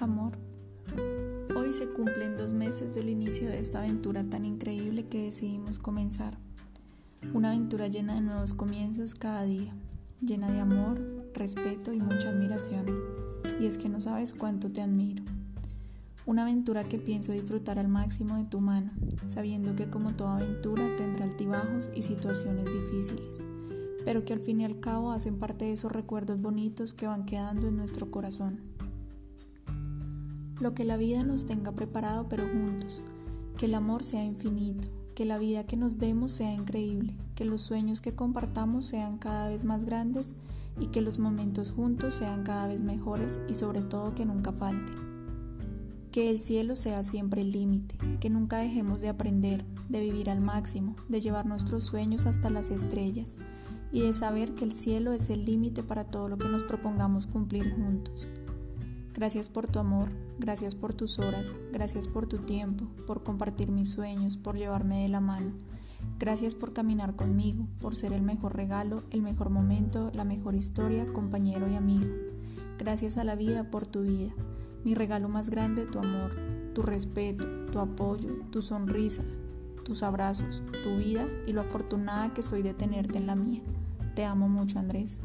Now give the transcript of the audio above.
Amor, hoy se cumplen dos meses del inicio de esta aventura tan increíble que decidimos comenzar. Una aventura llena de nuevos comienzos cada día, llena de amor, respeto y mucha admiración. Y es que no sabes cuánto te admiro. Una aventura que pienso disfrutar al máximo de tu mano, sabiendo que como toda aventura tendrá altibajos y situaciones difíciles, pero que al fin y al cabo hacen parte de esos recuerdos bonitos que van quedando en nuestro corazón. Lo que la vida nos tenga preparado pero juntos, que el amor sea infinito, que la vida que nos demos sea increíble, que los sueños que compartamos sean cada vez más grandes y que los momentos juntos sean cada vez mejores y sobre todo que nunca falte. Que el cielo sea siempre el límite, que nunca dejemos de aprender, de vivir al máximo, de llevar nuestros sueños hasta las estrellas y de saber que el cielo es el límite para todo lo que nos propongamos cumplir juntos. Gracias por tu amor, gracias por tus horas, gracias por tu tiempo, por compartir mis sueños, por llevarme de la mano. Gracias por caminar conmigo, por ser el mejor regalo, el mejor momento, la mejor historia, compañero y amigo. Gracias a la vida por tu vida mi regalo más grande, tu amor, tu respeto, tu apoyo, tu sonrisa, tus abrazos, tu vida y lo afortunada que soy de tenerte en la mía. Te amo mucho, Andrés.